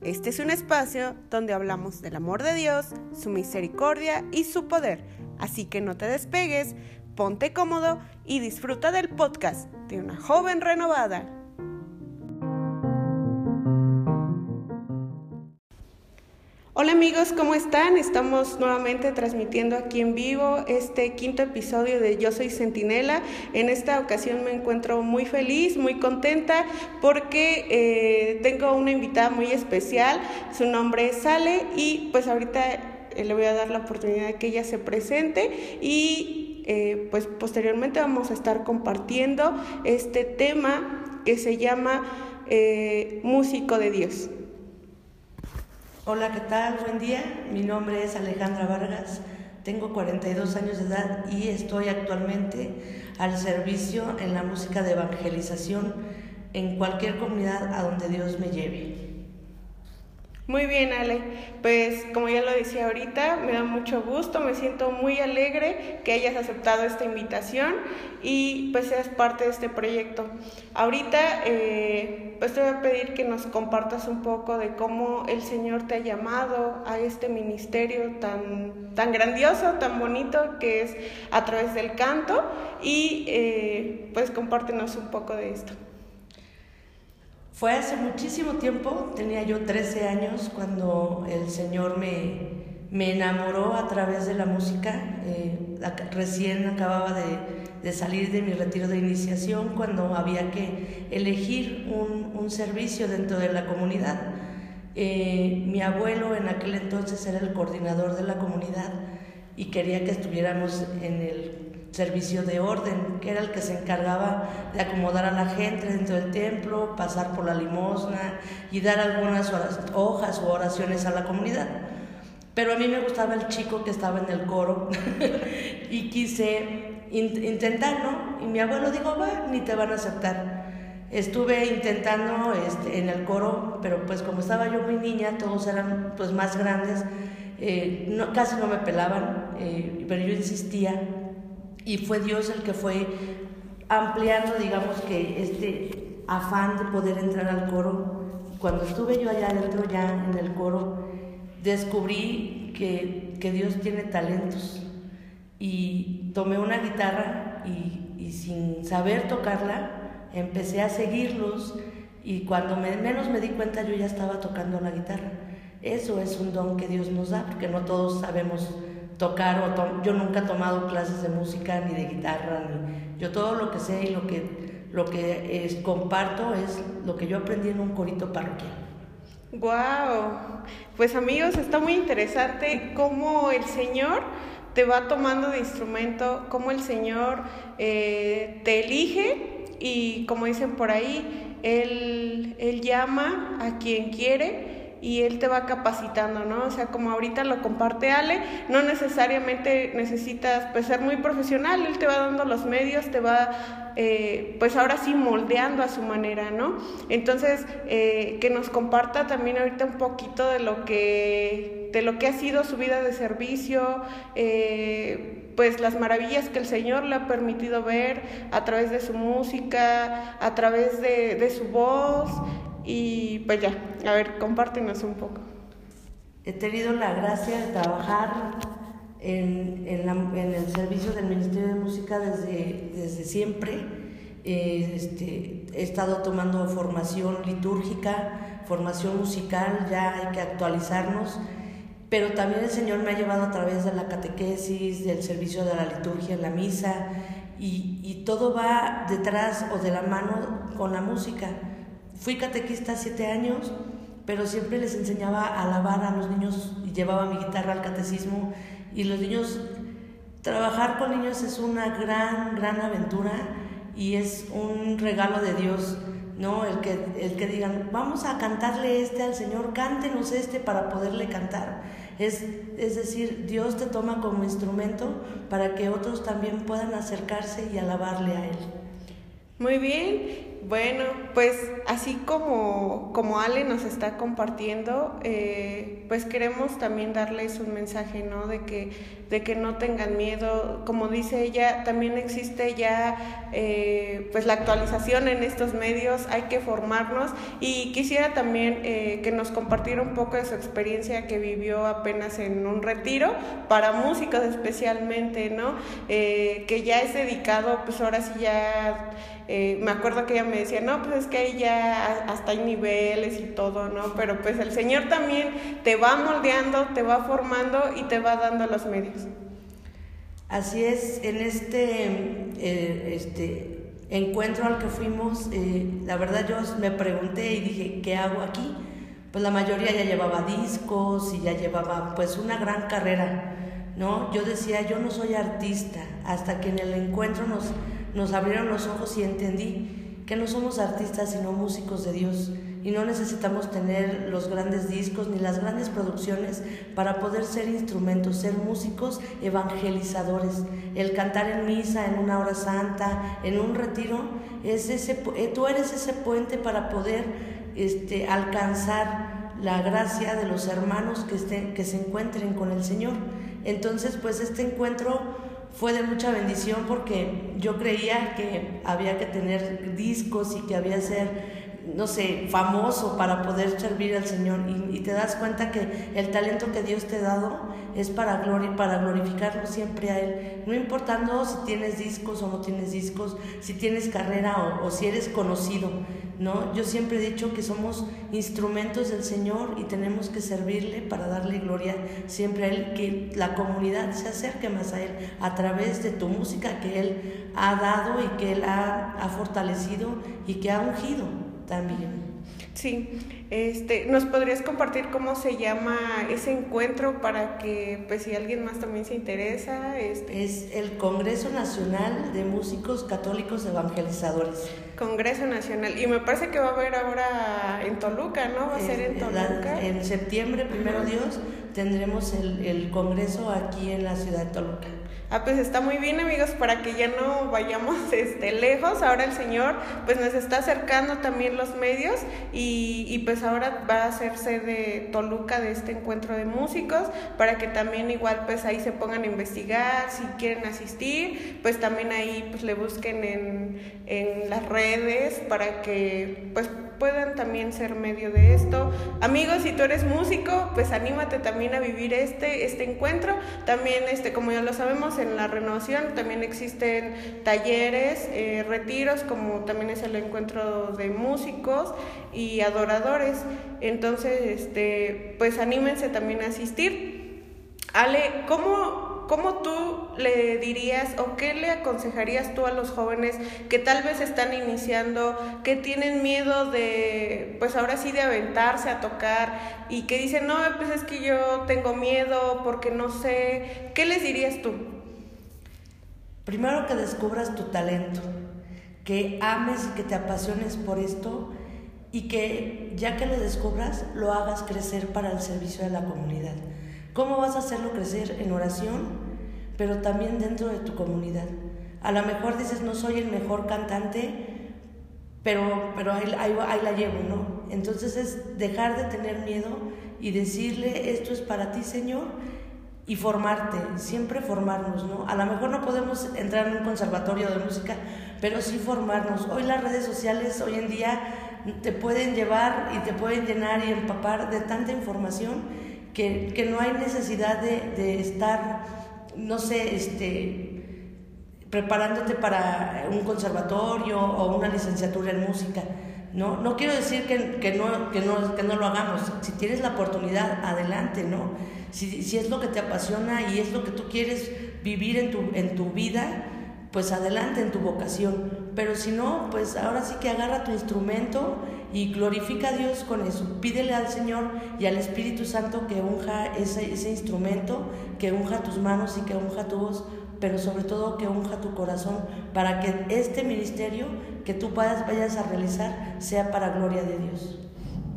Este es un espacio donde hablamos del amor de Dios, su misericordia y su poder. Así que no te despegues, ponte cómodo y disfruta del podcast de una joven renovada. Hola amigos, ¿cómo están? Estamos nuevamente transmitiendo aquí en vivo este quinto episodio de Yo Soy Centinela. En esta ocasión me encuentro muy feliz, muy contenta porque eh, tengo una invitada muy especial. Su nombre es Sale y pues ahorita eh, le voy a dar la oportunidad de que ella se presente y eh, pues posteriormente vamos a estar compartiendo este tema que se llama Músico de Dios. Hola, ¿qué tal? Buen día. Mi nombre es Alejandra Vargas. Tengo 42 años de edad y estoy actualmente al servicio en la música de evangelización en cualquier comunidad a donde Dios me lleve. Muy bien, Ale. Pues como ya lo decía ahorita, me da mucho gusto, me siento muy alegre que hayas aceptado esta invitación y pues seas parte de este proyecto. Ahorita eh, pues te voy a pedir que nos compartas un poco de cómo el Señor te ha llamado a este ministerio tan, tan grandioso, tan bonito que es a través del canto y eh, pues compártenos un poco de esto. Fue hace muchísimo tiempo, tenía yo 13 años, cuando el Señor me, me enamoró a través de la música. Eh, recién acababa de, de, salir de mi retiro de iniciación cuando había que elegir un, un servicio dentro de la comunidad. Eh, mi abuelo en aquel entonces era el coordinador de la comunidad y quería que estuviéramos en el servicio de orden, que era el que se encargaba de acomodar a la gente dentro del templo, pasar por la limosna y dar algunas hojas o oraciones a la comunidad. Pero a mí me gustaba el chico que estaba en el coro y quise intentarlo Y mi abuelo dijo, va, ni te van a aceptar. Estuve intentando este, en el coro, pero pues como estaba yo muy niña, todos eran pues más grandes, eh, no, casi no me pelaban, eh, pero yo insistía y fue Dios el que fue ampliando, digamos que este afán de poder entrar al coro. Cuando estuve yo allá adentro, ya en el coro, descubrí que, que Dios tiene talentos. Y tomé una guitarra y, y, sin saber tocarla, empecé a seguirlos y cuando menos me di cuenta yo ya estaba tocando la guitarra. Eso es un don que Dios nos da, porque no todos sabemos tocar o yo nunca he tomado clases de música ni de guitarra ni yo todo lo que sé y lo que lo que es, comparto es lo que yo aprendí en un corito parroquial. Wow, pues amigos está muy interesante cómo el Señor te va tomando de instrumento, cómo el Señor eh, te elige y como dicen por ahí, él, él llama a quien quiere y él te va capacitando, ¿no? O sea, como ahorita lo comparte Ale, no necesariamente necesitas pues ser muy profesional, él te va dando los medios, te va eh, pues ahora sí moldeando a su manera, ¿no? Entonces, eh, que nos comparta también ahorita un poquito de lo que, de lo que ha sido su vida de servicio, eh, pues las maravillas que el Señor le ha permitido ver a través de su música, a través de, de su voz, y pues ya, a ver, compártenos un poco. He tenido la gracia de trabajar en, en, en el servicio del Ministerio de Música desde, desde siempre. Eh, este, he estado tomando formación litúrgica, formación musical, ya hay que actualizarnos, pero también el Señor me ha llevado a través de la catequesis, del servicio de la liturgia en la misa, y, y todo va detrás o de la mano con la música. Fui catequista siete años, pero siempre les enseñaba a alabar a los niños y llevaba mi guitarra al catecismo. Y los niños, trabajar con niños es una gran, gran aventura y es un regalo de Dios, ¿no? El que, el que digan, vamos a cantarle este al Señor, cántenos este para poderle cantar. Es, es decir, Dios te toma como instrumento para que otros también puedan acercarse y alabarle a Él. Muy bien. Bueno, pues así como, como Ale nos está compartiendo, eh, pues queremos también darles un mensaje, ¿no? De que, de que no tengan miedo. Como dice ella, también existe ya eh, pues la actualización en estos medios, hay que formarnos y quisiera también eh, que nos compartiera un poco de su experiencia que vivió apenas en un retiro para músicos especialmente, ¿no? que ya es dedicado, pues ahora sí ya eh, me acuerdo que ella me decía, no, pues es que ahí ya hasta hay niveles y todo, ¿no? Pero pues el Señor también te va moldeando, te va formando y te va dando los medios. Así es, en este, eh, este encuentro al que fuimos, eh, la verdad yo me pregunté y dije, ¿qué hago aquí? Pues la mayoría ya llevaba discos y ya llevaba pues una gran carrera, ¿no? Yo decía, yo no soy artista, hasta que en el encuentro nos nos abrieron los ojos y entendí que no somos artistas sino músicos de Dios y no necesitamos tener los grandes discos ni las grandes producciones para poder ser instrumentos, ser músicos evangelizadores. El cantar en misa, en una hora santa, en un retiro, es ese, eh, tú eres ese puente para poder este, alcanzar la gracia de los hermanos que, estén, que se encuentren con el Señor. Entonces, pues este encuentro fue de mucha bendición porque yo creía que había que tener discos y que había que ser no sé, famoso para poder servir al Señor y, te das cuenta que el talento que Dios te ha dado es para, gloria, para glorificarlo siempre a Él, no importando si tienes discos o no tienes discos, si tienes carrera o, o si eres conocido, ¿no? Yo siempre he dicho que somos instrumentos del Señor y tenemos que servirle para darle gloria siempre a Él, que la comunidad se acerque más a Él a través de tu música que Él ha dado y que Él ha, ha fortalecido y que ha ungido también. Sí, este, ¿nos podrías compartir cómo se llama ese encuentro para que, pues, si alguien más también se interesa? Este... Es el Congreso Nacional de Músicos Católicos Evangelizadores. Congreso Nacional, y me parece que va a haber ahora en Toluca, ¿no? Va a ser en Toluca. en septiembre, primero Dios, tendremos el, el Congreso aquí en la ciudad de Toluca. Ah, pues está muy bien amigos, para que ya no vayamos este, lejos. Ahora el Señor pues nos está acercando también los medios y, y pues ahora va a ser sede Toluca de este encuentro de músicos para que también igual pues ahí se pongan a investigar, si quieren asistir, pues también ahí pues le busquen en, en las redes para que pues puedan también ser medio de esto. Amigos, si tú eres músico, pues anímate también a vivir este, este encuentro. También, este, como ya lo sabemos, en la renovación también existen talleres, eh, retiros, como también es el encuentro de músicos y adoradores. Entonces, este, pues anímense también a asistir. Ale, ¿cómo ¿cómo tú le dirías o qué le aconsejarías tú a los jóvenes que tal vez están iniciando, que tienen miedo de, pues ahora sí, de aventarse a tocar y que dicen, no, pues es que yo tengo miedo porque no sé, ¿qué les dirías tú? Primero que descubras tu talento, que ames y que te apasiones por esto y que ya que lo descubras, lo hagas crecer para el servicio de la comunidad. ¿Cómo vas a hacerlo crecer en oración, pero también dentro de tu comunidad? A lo mejor dices, no soy el mejor cantante, pero, pero ahí, ahí, la llevo, ¿no? Entonces es dejar de tener miedo y decirle, esto es para ti, Señor, y formarte, siempre formarnos, ¿no? A lo mejor no podemos entrar en un conservatorio de música, pero sí formarnos. Hoy las redes sociales, hoy en día, te pueden llevar y te pueden llenar y empapar de tanta información que, que no hay necesidad de, de, estar, no sé, este, preparándote para un conservatorio o una licenciatura en música. No, no quiero decir que, que, no, que, no, que no lo hagamos. Si tienes la oportunidad, adelante, ¿no? Si, si es lo que te apasiona y es lo que tú quieres vivir en tu, en tu vida, pues adelante en tu vocación. Pero si no, pues ahora sí que agarra tu instrumento y glorifica a Dios con eso. Pídele al Señor y al Espíritu Santo que unja ese, ese instrumento, que unja tus manos y que unja tu voz, pero sobre todo que unja tu corazón para que este ministerio que tú vayas, a realizar sea para gloria de Dios.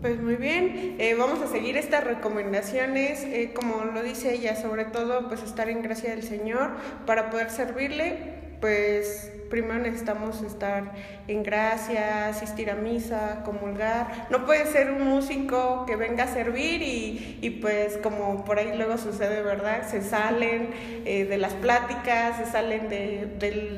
Pues muy bien, eh, vamos a seguir estas recomendaciones, eh, como lo dice ella, sobre todo pues estar en gracia del Señor para poder servirle, pues primero necesitamos estar en gracia, asistir a misa, comulgar. No puede ser un músico que venga a servir y, y pues como por ahí luego sucede, ¿verdad? Se salen eh, de las pláticas, se salen de,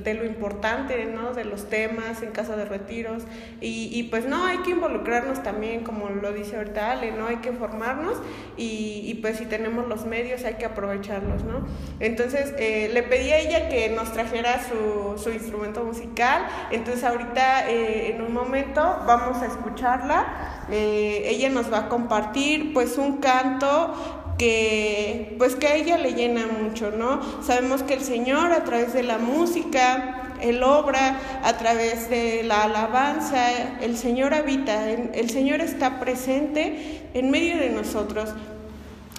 de, lo importante, ¿no? De los temas en casa de retiros. Y, y, pues no, hay que involucrarnos también, como lo dice ahorita Ale, ¿no? Hay que formarnos y, y pues si tenemos los medios hay que aprovecharlos, ¿no? Entonces eh, le pedí a ella que nos trajera su, instrumento musical, entonces ahorita eh, en un momento vamos a escucharla, eh, ella nos va a compartir pues un canto que pues que a ella le llena mucho, ¿no? Sabemos que el Señor a través de la música, Él obra a través de la alabanza, el Señor habita, el Señor está presente en medio de nosotros.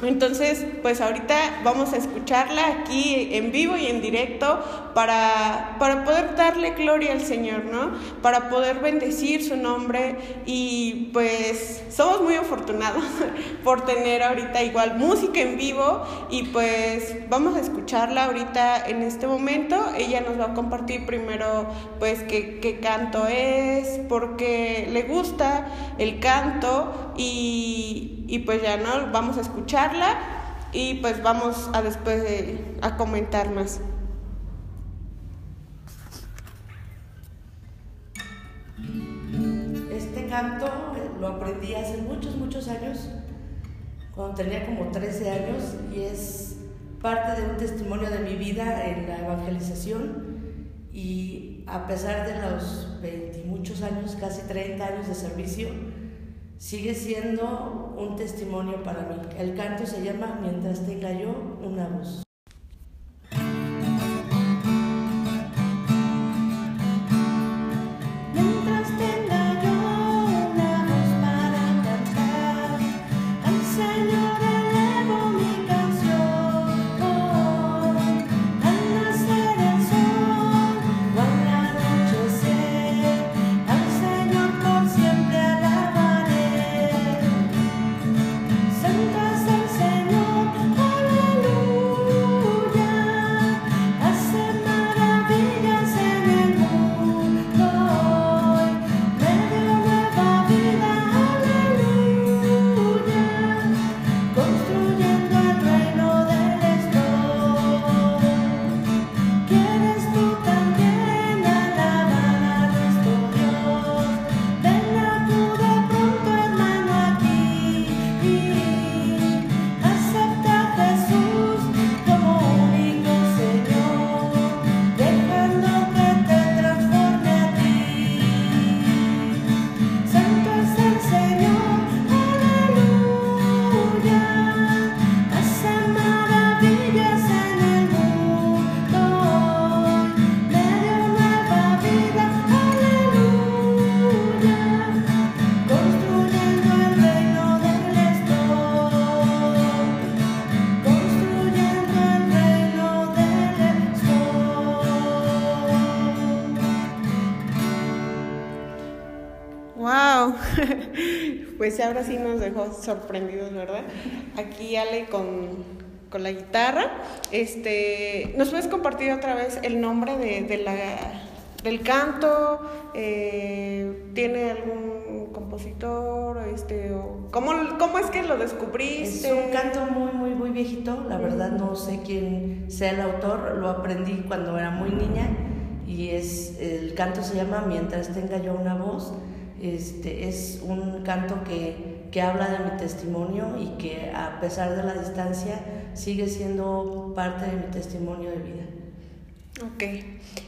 Entonces, pues ahorita vamos a escucharla aquí en vivo y en directo para, para poder darle gloria al Señor, ¿no? Para poder bendecir su nombre y pues somos muy afortunados por tener ahorita igual música en vivo y pues vamos a escucharla ahorita en este momento. Ella nos va a compartir primero pues qué, qué canto es, por qué le gusta el canto y, y pues ya no, vamos a escucharla y pues vamos a después de, a comentar más. Este canto lo aprendí hace muchos, muchos años, cuando tenía como 13 años y es parte de un testimonio de mi vida en la evangelización y a pesar de los 20 muchos años, casi 30 años de servicio, sigue siendo un testimonio para mí. El canto se llama Mientras tenga yo una voz. Pues ahora sí nos dejó sorprendidos, ¿verdad? Aquí Ale con, con la guitarra. Este, ¿Nos puedes compartir otra vez el nombre de, de la, del canto? Eh, ¿Tiene algún compositor? Este, o, ¿cómo, ¿Cómo es que lo descubriste? Es un canto muy, muy, muy viejito. La verdad no sé quién sea el autor. Lo aprendí cuando era muy niña. Y es, el canto se llama Mientras tenga yo una voz. Este, es un canto que, que, habla de mi testimonio y que a pesar de la distancia sigue siendo parte de mi testimonio de vida. Ok,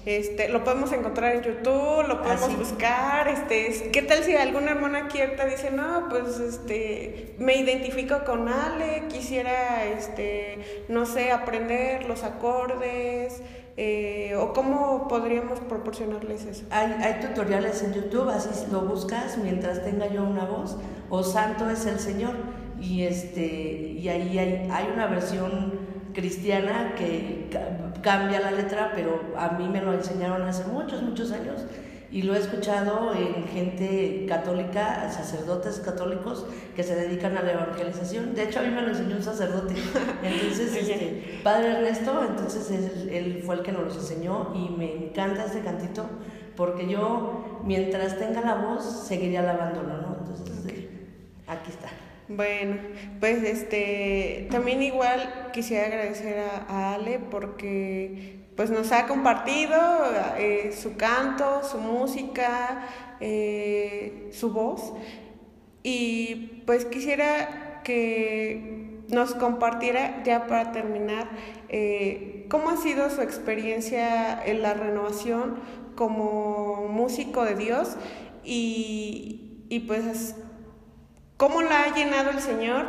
este, lo podemos encontrar en YouTube, lo podemos Así. buscar, este, ¿qué tal si alguna hermana aquí dice, no, pues, este, me identifico con Ale, quisiera, este, no sé, aprender los acordes, eh, ¿O cómo podríamos proporcionarles eso? Hay, hay, tutoriales en YouTube, así lo buscas mientras tenga yo una voz, o Santo es el Señor, y, este, y ahí hay, hay una versión cristiana que cambia la letra, pero a mí me lo enseñaron hace muchos, muchos años, y lo he escuchado en gente católica, sacerdotes católicos que se dedican a la evangelización. De hecho, a mí me lo enseñó un sacerdote. Entonces, este, Padre Ernesto, entonces él, fue el que nos los enseñó y me encanta este cantito porque yo, mientras tenga la voz, seguiré alabándolo, ¿no? Entonces, aquí está. Bueno, pues este también igual quisiera agradecer a Ale porque pues nos ha compartido eh, su canto, su música, eh, su voz. Y pues quisiera que nos compartiera, ya para terminar, eh, cómo ha sido su experiencia en la renovación como músico de Dios y, y pues cómo la ha llenado el Señor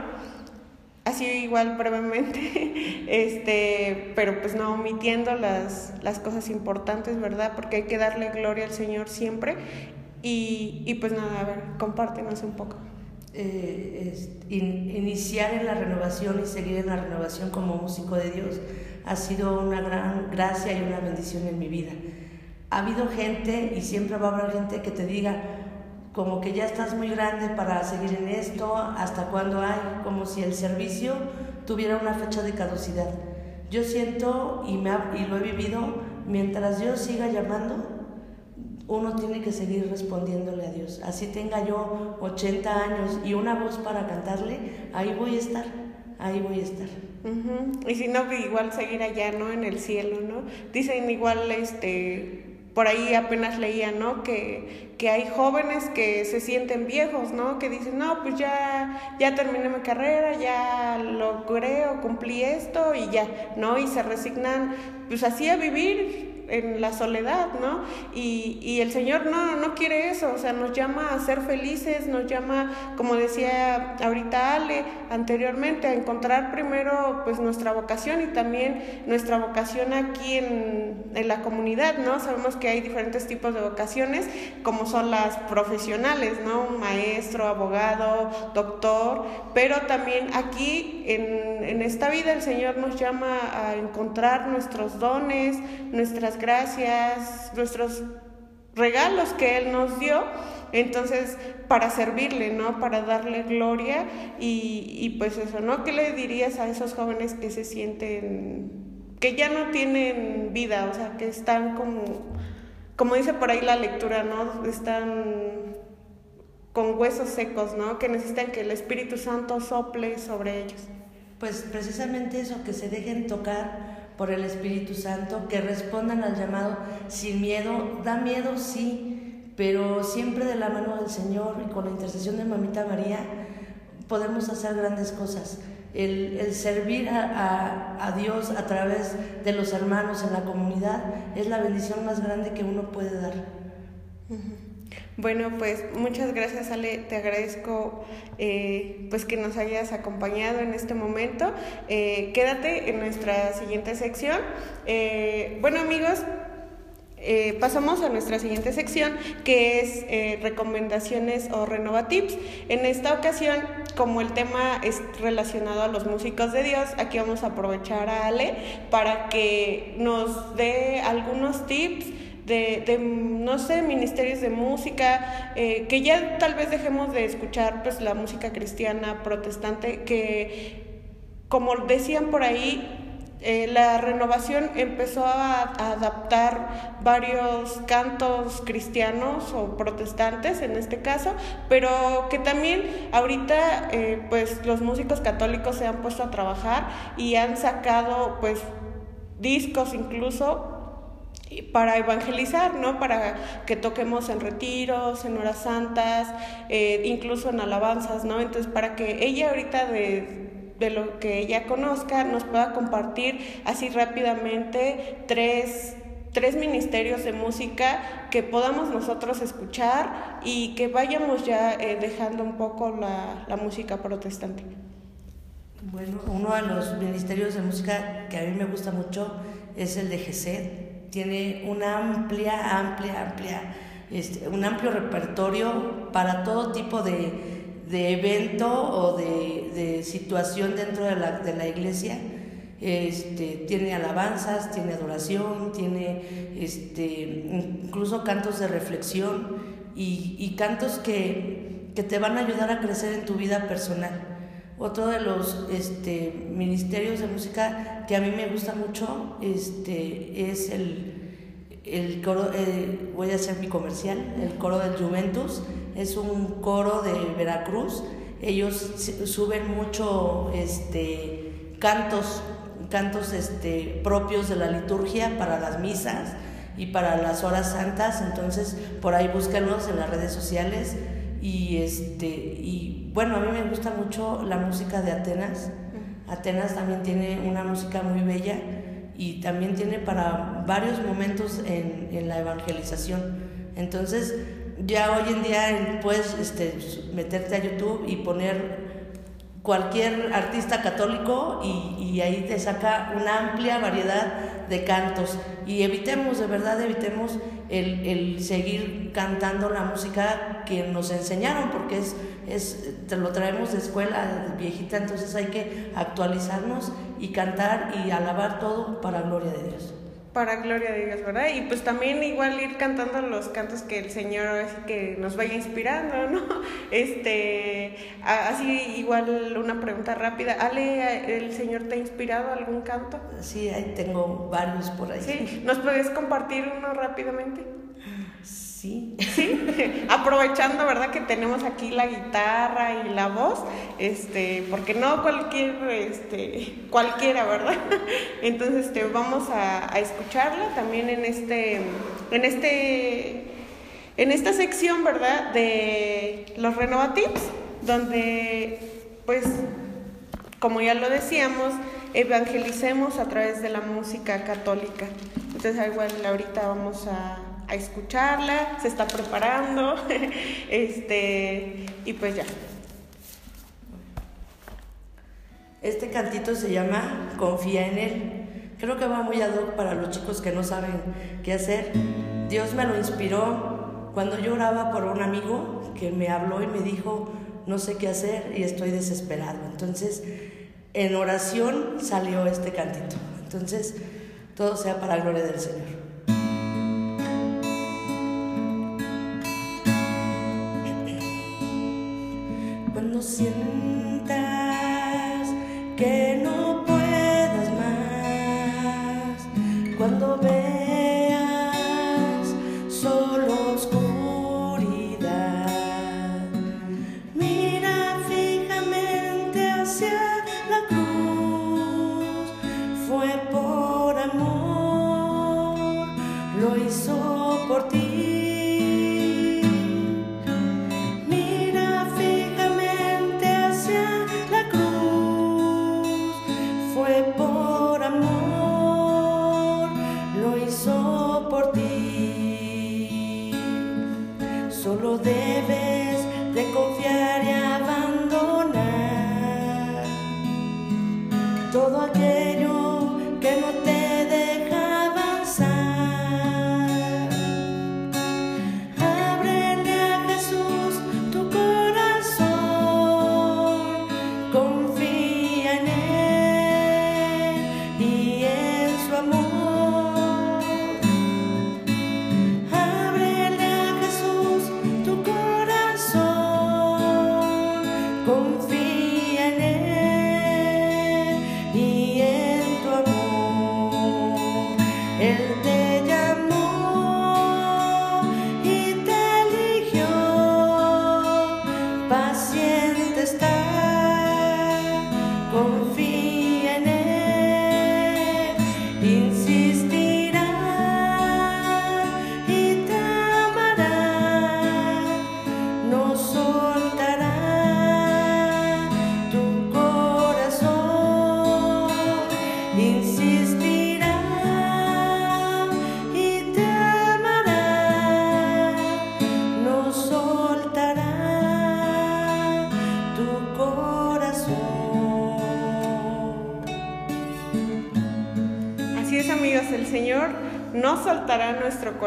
así igual brevemente, este, pero pues no omitiendo las, las cosas importantes, ¿verdad? Porque hay que darle gloria al Señor siempre. Y, y pues nada, a ver, compártenos un poco. Eh, iniciar en la renovación y seguir en la renovación como músico de Dios ha sido una gran gracia y una bendición en mi vida. Ha habido gente y siempre va a haber gente que te diga, como que ya estás muy grande para seguir en esto, hasta cuándo hay, como si el servicio tuviera una fecha de caducidad. Yo siento y, me y lo he vivido, mientras Dios siga llamando, uno tiene que seguir respondiéndole a Dios. Así tenga yo 80 años y una voz para cantarle, ahí voy a estar, ahí voy a estar. Y si no, igual seguir allá, ¿no? En el cielo, ¿no? Dicen igual, este, por ahí apenas leía, ¿no? Que, que, hay jóvenes que se sienten viejos, ¿no? Que dicen, no, pues ya, ya terminé mi carrera, ya logré o cumplí esto y ya, ¿no? Y se resignan, pues así a vivir en la soledad, ¿no? Y, y, el Señor no, no quiere eso, o sea, nos llama a ser felices, nos llama, como decía ahorita Ale anteriormente, a encontrar primero pues nuestra vocación y también nuestra vocación aquí en, en la comunidad, ¿no? Sabemos que hay diferentes tipos de vocaciones, como son las profesionales, ¿no? Maestro, abogado, doctor, pero también aquí en, en esta vida el Señor nos llama a encontrar nuestros dones, nuestras gracias, nuestros regalos que Él nos dio, entonces para servirle, ¿no? Para darle gloria y, y pues eso, ¿no? ¿Qué le dirías a esos jóvenes que se sienten, que ya no tienen vida, o sea, que están como, como dice por ahí la lectura, ¿no? Están con huesos secos, ¿no? Que necesitan que el Espíritu Santo sople sobre ellos. Pues precisamente eso, que se dejen tocar por el Espíritu Santo, que respondan al llamado sin miedo. Da miedo, sí, pero siempre de la mano del Señor y con la intercesión de Mamita María podemos hacer grandes cosas. El, servir a, a, Dios a través de los hermanos en la comunidad es la bendición más grande que uno puede dar. Bueno, pues muchas gracias Ale, te agradezco eh, pues que nos hayas acompañado en este momento. Eh, quédate en nuestra siguiente sección. Eh, bueno amigos, pasamos a nuestra siguiente sección que es recomendaciones o renovatips. En esta ocasión, como el tema es relacionado a los músicos de Dios, aquí vamos a aprovechar a Ale para que nos dé algunos tips de, no sé, ministerios de música, eh, que ya tal vez dejemos de escuchar pues la música cristiana protestante, que como decían por ahí, eh, la renovación empezó a, adaptar varios cantos cristianos o protestantes en este caso, pero que también ahorita eh, pues los músicos católicos se han puesto a trabajar y han sacado pues discos incluso para evangelizar, ¿no? Para que toquemos en retiros, en horas santas, eh, incluso en alabanzas, ¿no? Entonces, para que ella ahorita de, de, lo que ella conozca nos pueda compartir así rápidamente tres, tres ministerios de música que podamos nosotros escuchar y que vayamos ya eh, dejando un poco la, la música protestante. Bueno, uno de los ministerios de música que a mí me gusta mucho es el de GESED tiene una amplia, amplia, amplia, este, un amplio repertorio para todo tipo de, de evento o de, de, situación dentro de la, de la iglesia. Este, tiene alabanzas, tiene adoración, tiene este, incluso cantos de reflexión y, cantos que, que, te van a ayudar a crecer en tu vida personal. Otro de los este, ministerios de música que a mí me gusta mucho este, es el, el coro, eh, voy a hacer mi comercial, el coro del Juventus, es un coro de Veracruz. Ellos suben mucho este, cantos, cantos este, propios de la liturgia para las misas y para las horas santas, entonces por ahí búscanos en las redes sociales y este y bueno, a mí me gusta mucho la música de Atenas. Atenas también tiene una música muy bella y también tiene para varios momentos en, en la evangelización. Entonces, ya hoy en día puedes este, meterte a YouTube y poner cualquier artista católico y, y, ahí te saca una amplia variedad de cantos. Y evitemos, de verdad, evitemos el, el seguir cantando la música que nos enseñaron, porque es, es, te lo traemos de escuela viejita, entonces hay que actualizarnos y cantar y alabar todo para gloria de Dios para gloria de Dios, ¿verdad? Y pues también igual ir cantando los cantos que el Señor así que nos vaya inspirando, ¿no? Este, así igual una pregunta rápida, Ale, ¿el Señor te ha inspirado algún canto? Sí, ahí tengo varios por ahí. Sí, ¿nos puedes compartir uno rápidamente? Sí. Sí, aprovechando, ¿verdad? Que tenemos aquí la guitarra y la voz, este, porque no cualquier, este, cualquiera, ¿verdad? Entonces, este, vamos a, escucharla también en este, en este, en esta sección, ¿verdad? De los Renovatips, donde, pues, como ya lo decíamos, evangelicemos a través de la música católica. Entonces, igual ahorita vamos a a escucharla, se está preparando, este, y pues ya. Este cantito se llama Confía en Él. Creo que va muy ad hoc para los chicos que no saben qué hacer. Dios me lo inspiró cuando yo oraba por un amigo que me habló y me dijo, no sé qué hacer y estoy desesperado. Entonces, en oración salió este cantito. Entonces, todo sea para la gloria del Señor. yeah.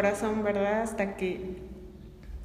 Corazón, ¿verdad? Hasta que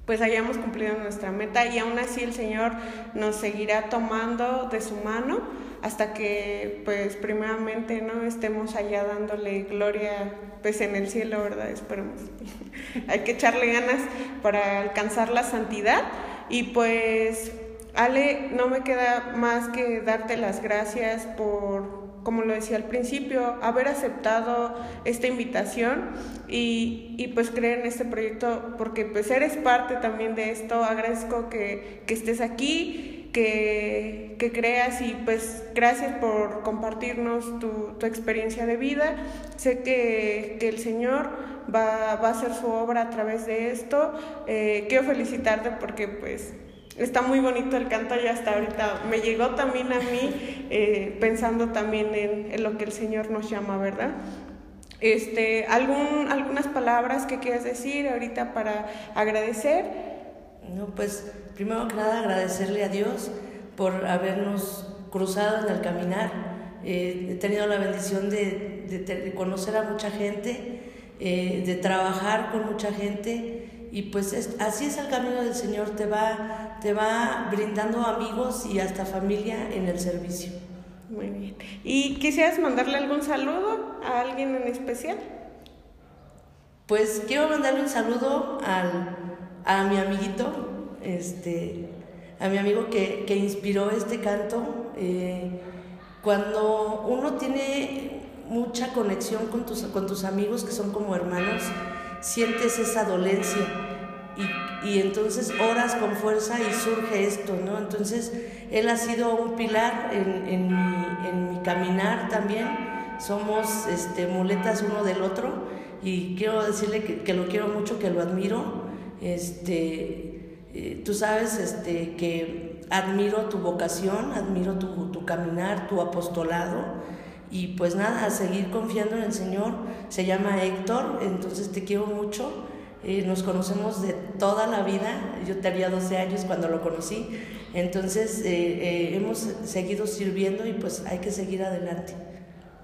pues hayamos cumplido nuestra meta y aún así el Señor nos seguirá tomando de su mano hasta que pues primeramente no estemos allá dándole gloria pues en el cielo, ¿verdad? Esperemos. Hay que echarle ganas para alcanzar la santidad y pues Ale, no me queda más que darte las gracias por como lo decía al principio, haber aceptado esta invitación y, pues creer en este proyecto, porque pues eres parte también de esto, agradezco que, que estés aquí, que, que, creas y pues gracias por compartirnos tu, tu experiencia de vida, sé que, que el Señor va, va, a hacer su obra a través de esto, eh, quiero felicitarte porque pues está muy bonito el canto ya hasta ahorita. Me llegó también a mí eh, pensando también en, lo que el Señor nos llama, ¿verdad? Este, ¿algún, algunas palabras que quieras decir ahorita para agradecer. No, pues primero que nada agradecerle a Dios por habernos cruzado en el caminar. Eh, he tenido la bendición de conocer a mucha gente, eh, de trabajar con mucha gente y pues es, así es el camino del Señor, te va, te va brindando amigos y hasta familia en el servicio. Muy bien. ¿Y quisieras mandarle algún saludo a alguien en especial? Pues quiero mandarle un saludo al, a mi amiguito, este, a mi amigo que, que inspiró este canto. Eh, cuando uno tiene mucha conexión con tus, con tus amigos que son como hermanos, sientes esa dolencia y, y, entonces oras con fuerza y surge esto, ¿no? Entonces él ha sido un pilar en, en, mi, en mi, caminar también, somos este, muletas uno del otro y quiero decirle que, que lo quiero mucho, que lo admiro, este, eh, tú sabes este, que admiro tu vocación, admiro tu, tu caminar, tu apostolado y pues nada, a seguir confiando en el Señor. Se llama Héctor, entonces te quiero mucho. Eh, nos conocemos de toda la vida. Yo tenía 12 años cuando lo conocí. Entonces eh, eh, hemos seguido sirviendo y pues hay que seguir adelante.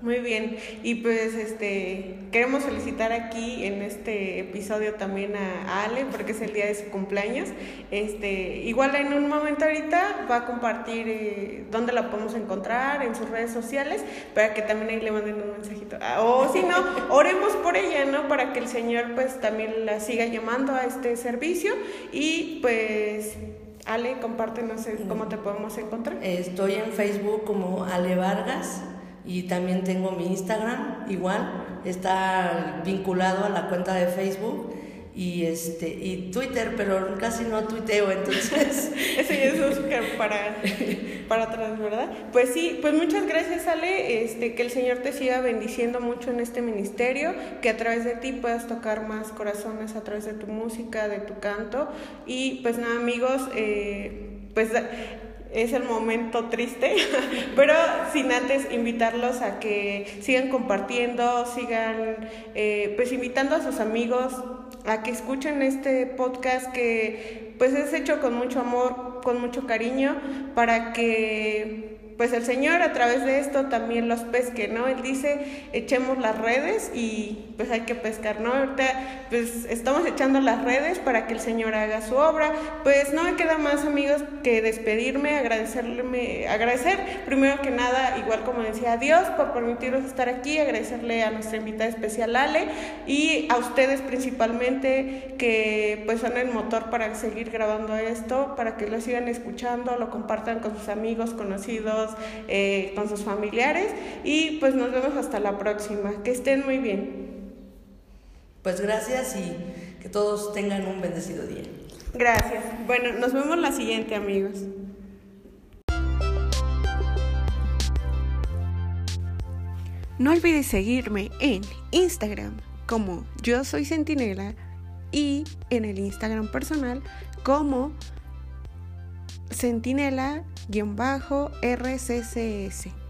Muy bien, y pues este queremos felicitar aquí en este episodio también a Ale porque es el día de su cumpleaños. Este, igual en un momento ahorita va a compartir eh, dónde la podemos encontrar en sus redes sociales para que también ahí le manden un mensajito. Ah, o si no, oremos por ella, ¿no? Para que el Señor pues también la siga llamando a este servicio y pues Ale, compártenos cómo te podemos encontrar. Estoy en Facebook como Ale Vargas y también tengo mi Instagram, igual, está vinculado a la cuenta de Facebook y este y Twitter, pero casi no tuiteo, entonces. Ese ya es para para atrás, ¿verdad? Pues sí, pues muchas gracias Ale, este que el Señor te siga bendiciendo mucho en este ministerio, que a través de ti puedas tocar más corazones a través de tu música, de tu canto. Y pues nada amigos, eh, pues es el momento triste, pero sin antes invitarlos a que sigan compartiendo, sigan eh, pues invitando a sus amigos a que escuchen este podcast que pues es hecho con mucho amor, con mucho cariño, para que pues el Señor a través de esto también los pesque, ¿no? Él dice, echemos las redes y pues hay que pescar, ¿no? Ahorita pues estamos echando las redes para que el Señor haga su obra. Pues no me queda más amigos que despedirme, agradecerle, agradecer primero que nada, igual como decía, a Dios por permitirnos estar aquí, agradecerle a nuestra invitada especial Ale y a ustedes principalmente que pues son el motor para seguir grabando esto, para que lo sigan escuchando, lo compartan con sus amigos, conocidos, eh, con sus familiares y pues nos vemos hasta la próxima. Que estén muy bien. Pues gracias y que todos tengan un bendecido día. Gracias. Bueno, nos vemos la siguiente amigos. No olvides seguirme en Instagram como yo soy Centinela y en el Instagram personal como Centinela-RCCS.